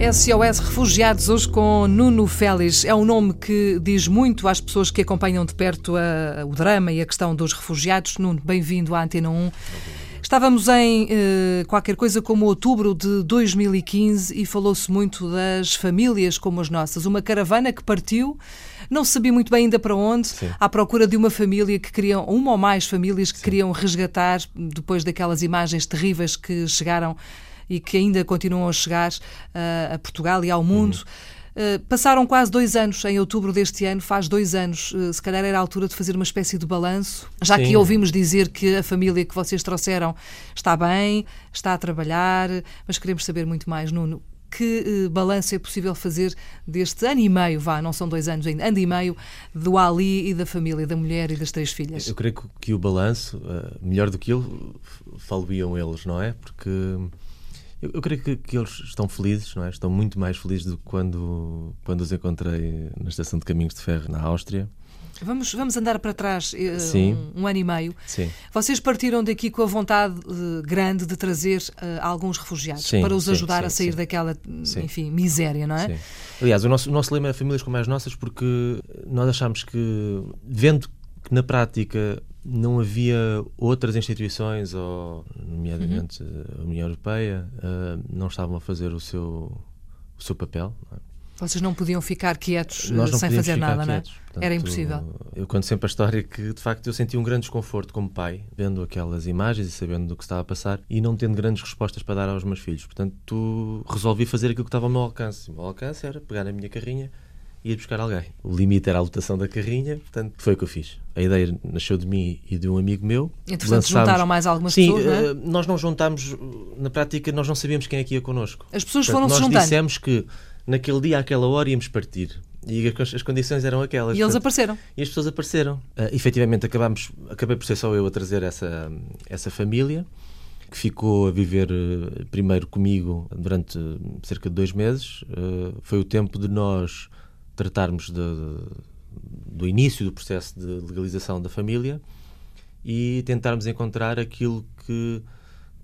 SOS Refugiados, hoje com Nuno Félix. É um nome que diz muito às pessoas que acompanham de perto a, a, o drama e a questão dos refugiados. Nuno, bem-vindo à Antena 1. Estávamos em eh, qualquer coisa como outubro de 2015 e falou-se muito das famílias como as nossas. Uma caravana que partiu, não se sabia muito bem ainda para onde, Sim. à procura de uma família que queriam, uma ou mais famílias que Sim. queriam resgatar depois daquelas imagens terríveis que chegaram e que ainda continuam a chegar uh, a Portugal e ao mundo. Uhum. Uh, passaram quase dois anos, em outubro deste ano, faz dois anos. Uh, se calhar era a altura de fazer uma espécie de balanço, já Sim. que ouvimos dizer que a família que vocês trouxeram está bem, está a trabalhar, mas queremos saber muito mais, Nuno. Que uh, balanço é possível fazer deste ano e meio, vá, não são dois anos ainda, ano e meio, do Ali e da família, da mulher e das três filhas? Eu creio que o balanço, melhor do que ele, faluíam eles, não é? Porque eu, eu creio que, que, eles estão felizes, não é? Estão muito mais felizes do que quando, quando os encontrei na estação de caminhos de ferro na Áustria. Vamos, vamos andar para trás uh, um, um, ano e meio. Sim. Vocês partiram daqui com a vontade uh, grande de trazer uh, alguns refugiados sim, para os sim, ajudar a sair daquela, enfim, miséria, não é? Aliás, o nosso, o nosso lema é Famílias como as Nossas porque nós achamos que, vendo que na prática não havia outras instituições, ou, nomeadamente uhum. a União Europeia, uh, não estavam a fazer o seu, o seu papel. Não é? Vocês não podiam ficar quietos sem fazer nada, quietos. não é? Portanto, Era impossível. Eu conto sempre a história que, de facto, eu senti um grande desconforto como pai, vendo aquelas imagens e sabendo do que estava a passar e não tendo grandes respostas para dar aos meus filhos. Portanto, resolvi fazer aquilo que estava ao meu alcance. O meu alcance era pegar a minha carrinha e ir buscar alguém. O limite era a lotação da carrinha, portanto, foi o que eu fiz. A ideia nasceu de mim e de um amigo meu. Entretanto, Lançámos... juntaram mais algumas Sim, pessoas, não é? Eh, nós não juntámos, na prática, nós não sabíamos quem é que ia connosco. As pessoas foram-se juntando. Nós dissemos que naquele dia, àquela hora, íamos partir. E as condições eram aquelas. E eles portanto, apareceram. E as pessoas apareceram. Uh, efetivamente, acabamos, acabei por ser só eu a trazer essa, essa família, que ficou a viver uh, primeiro comigo durante cerca de dois meses. Uh, foi o tempo de nós tratarmos de, do início do processo de legalização da família e tentarmos encontrar aquilo que,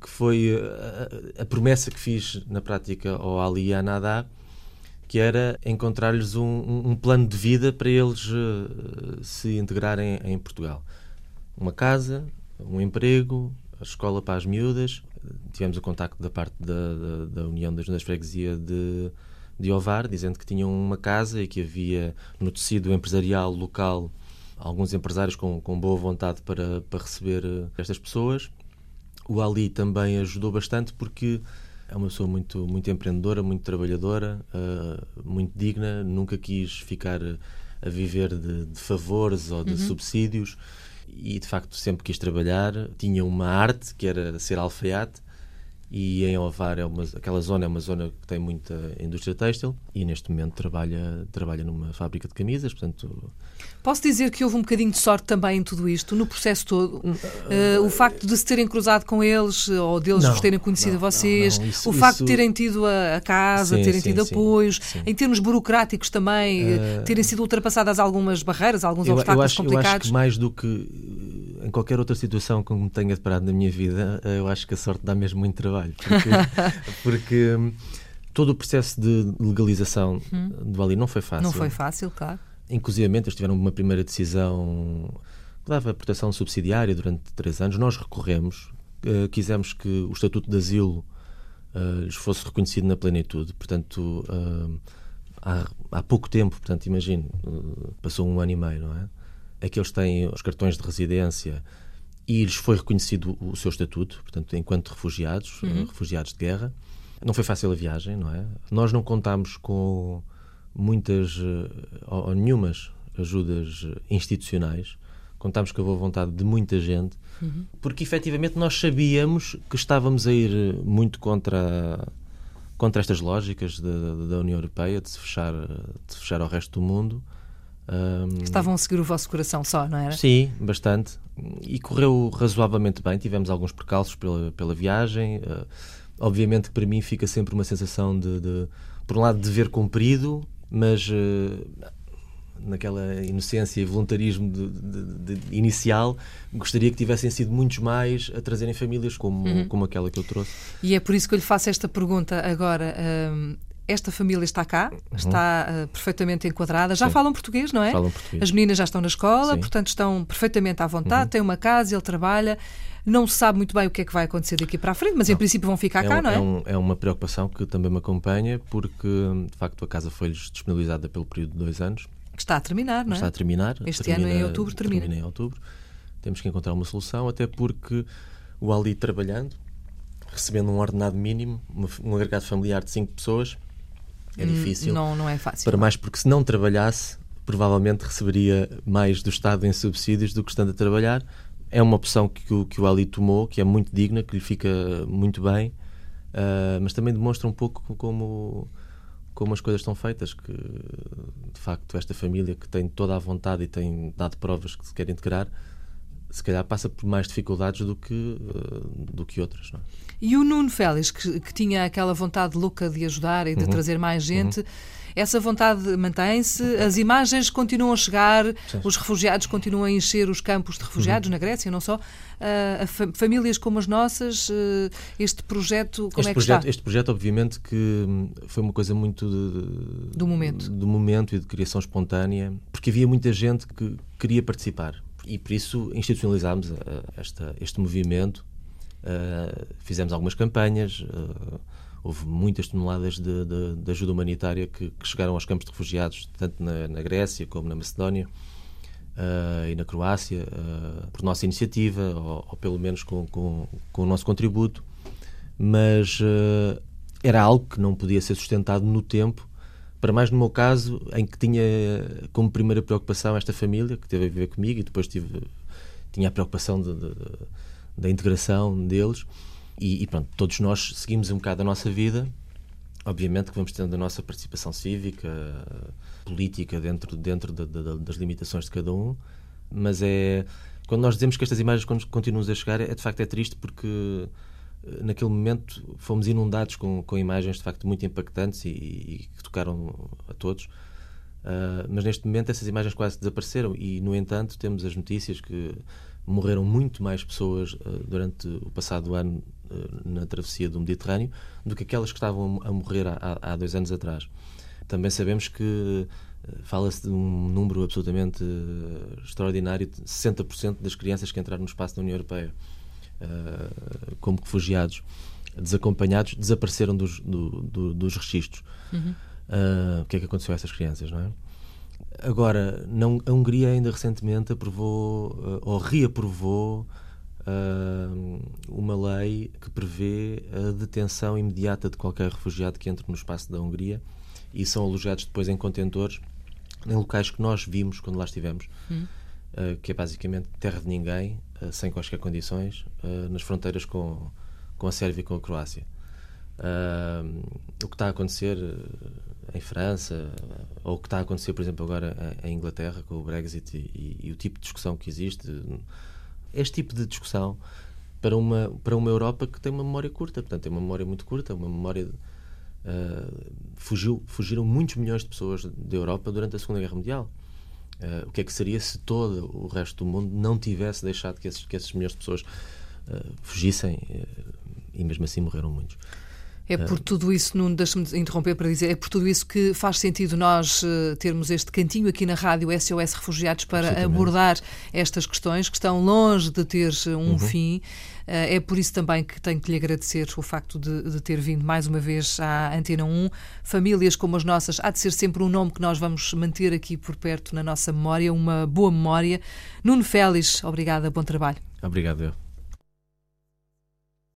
que foi a, a promessa que fiz na prática ao Ali e à Nadá, que era encontrar-lhes um, um, plano de vida para eles uh, se integrarem em Portugal. Uma casa, um emprego, a escola para as miúdas. Tivemos o contacto da parte da, da, da União das Juntas de Freguesia de de Ovar, dizendo que tinham uma casa e que havia no tecido empresarial local alguns empresários com, com boa vontade para, para receber eh, estas pessoas. O Ali também ajudou bastante porque é uma pessoa muito, muito empreendedora, muito trabalhadora, uh, muito digna, nunca quis ficar a viver de, de favores ou de uhum. subsídios e de facto sempre quis trabalhar. Tinha uma arte que era ser alfaiate e em Ovar é uma, aquela zona é uma zona que tem muita indústria têxtil e neste momento trabalha trabalha numa fábrica de camisas portanto posso dizer que houve um bocadinho de sorte também em tudo isto no processo todo? Uh, o facto de se terem cruzado com eles ou deles não, vos terem conhecido não, vocês não, isso, o facto isso... de terem tido a, a casa sim, terem sim, tido sim, apoios em termos burocráticos também uh, terem sido ultrapassadas algumas barreiras alguns eu, obstáculos eu acho, complicados eu acho que mais do que em qualquer outra situação que me tenha deparado na minha vida, eh, eu acho que a sorte dá mesmo muito trabalho. Porque, porque hum, todo o processo de legalização hum. do Ali não foi fácil. Não foi fácil, claro. Inclusive, eles tiveram uma primeira decisão que dava proteção subsidiária durante três anos. Nós recorremos, uh, quisemos que o Estatuto de Asilo uh, lhes fosse reconhecido na plenitude. Portanto, uh, há, há pouco tempo, portanto, imagino, passou um ano e meio, não é? É que eles têm os cartões de residência e lhes foi reconhecido o seu estatuto, portanto, enquanto refugiados, uhum. refugiados de guerra. Não foi fácil a viagem, não é? Nós não contámos com muitas eh, ou nenhumas ajudas institucionais. Contámos com a boa vontade de muita gente, uhum. porque efetivamente nós sabíamos que estávamos a ir muito contra contra estas lógicas da, da União Europeia de se fechar de se fechar ao resto do mundo um, Estavam a seguir o vosso coração só, não era? Sim, bastante. E correu razoavelmente bem. Tivemos alguns percalços pela, pela viagem. Uh, obviamente que para mim fica sempre uma sensação de, de por um lado, dever cumprido, mas uh, naquela inocência e voluntarismo de, de, de, inicial, gostaria que tivessem sido muitos mais a trazerem famílias como, uhum. como aquela que eu trouxe. E é por isso que eu lhe faço esta pergunta agora. Um, esta família está cá, uhum. está uh, perfeitamente enquadrada, já Sim. falam português, não é? Falam português. As meninas já estão na escola, Sim. portanto estão perfeitamente à vontade, uhum. têm uma casa, ele trabalha. Não se sabe muito bem o que é que vai acontecer daqui para a frente, mas não. em princípio vão ficar é cá, um, não é? É, um, é, uma preocupação que também me acompanha, porque de facto a casa foi-lhes disponibilizada pelo período de dois anos. Que está a terminar, não é? Está a terminar. Este termina, ano em outubro termina. termina em outubro. Temos que encontrar uma solução, até porque o Ali trabalhando, recebendo um ordenado mínimo, um agregado familiar de cinco pessoas, é difícil. Não, não é fácil. Para mais porque se não trabalhasse, provavelmente receberia mais do Estado em subsídios do que estando a trabalhar. É uma opção que o, que o Ali tomou, que é muito digna, que lhe fica muito bem, uh, mas também demonstra um pouco como, como as coisas estão feitas, que de facto esta família que tem toda a vontade e tem dado provas que se quer integrar, se calhar passa por mais dificuldades do que, uh, do que outras. Não é? E o Nuno Félix, que, que, tinha aquela vontade louca de ajudar e de Uhum. trazer mais gente, Uhum. essa vontade mantém-se, as imagens continuam a chegar, Sim. os refugiados continuam a encher os campos de refugiados Uhum. na Grécia, não só. Uh, fa famílias como as nossas, uh, este projeto, como este é que projeto, está? Este projeto, obviamente, que hum, foi uma coisa muito de, Do momento. do momento e de criação espontânea, porque havia muita gente que queria participar e por isso institucionalizámos uh, esta, este movimento. Uh, fizemos algumas campanhas, uh, houve muitas toneladas de, de, de ajuda humanitária que, que, chegaram aos campos de refugiados, tanto na, na Grécia como na Macedónia. Uh, e na Croácia, por nossa iniciativa, ou, ou pelo menos com, com, com, o nosso contributo, mas era algo que não podia ser sustentado no tempo, para mais no meu caso, em que tinha como primeira preocupação esta família, que teve a viver comigo, e depois tive, tinha a preocupação de, de, da integração deles, e, e pronto, todos nós seguimos um bocado a nossa vida, obviamente que vamos tendo a nossa participação cívica, política dentro, dentro de, de, das limitações de cada um, mas é quando nós dizemos que estas imagens continuam a chegar, é de facto é triste porque naquele momento fomos inundados com, com imagens de facto muito impactantes e, e que tocaram a todos. Uh, mas neste momento essas imagens quase desapareceram e, no entanto, temos as notícias que morreram muito mais pessoas uh, durante o passado ano uh, na travessia do Mediterrâneo do que aquelas que estavam a morrer há, há dois anos atrás. Também sabemos que fala-se de um número absolutamente extraordinário, 60% das crianças que entraram no espaço da União Europeia como refugiados desacompanhados desapareceram dos, do, do, dos registros. Uhum. Uh, o que é que aconteceu a essas crianças, não é? Agora, não, a Hungria ainda recentemente aprovou uh, ou reaprovou uh, uma lei que prevê a detenção imediata de qualquer refugiado que entre no espaço da Hungria e são alojados depois em contentores em locais que nós vimos quando lá estivemos, uhum. que é basicamente terra de ninguém, sem quaisquer condições, nas fronteiras com, com a Sérvia e com a Croácia. O que está a acontecer em França, ou o que está a acontecer, por exemplo, agora em Inglaterra com o Brexit e, e, e, o tipo de discussão que existe, este tipo de discussão para uma, para uma Europa que tem uma memória curta, portanto, tem uma memória muito curta, uma memória. Uh, fugiu, fugiram muitos milhões de pessoas da Europa durante a Segunda Guerra Mundial. Uh, o que é que seria se todo o resto do mundo não tivesse deixado que esses, que esses milhões de pessoas fugissem e mesmo assim morreram muitos? É por tudo isso, não deixe-me interromper para dizer, é por tudo isso que faz sentido nós uh, termos este cantinho aqui na rádio SOS Refugiados para abordar estas questões que estão longe de ter um uhum. fim. Uh, é por isso também que tenho que lhe agradecer o facto de, de, ter vindo mais uma vez à Antena 1. Famílias como as nossas, há de ser sempre um nome que nós vamos manter aqui por perto na nossa memória, uma boa memória. Nuno Félix, obrigada, bom trabalho. Obrigado, eu.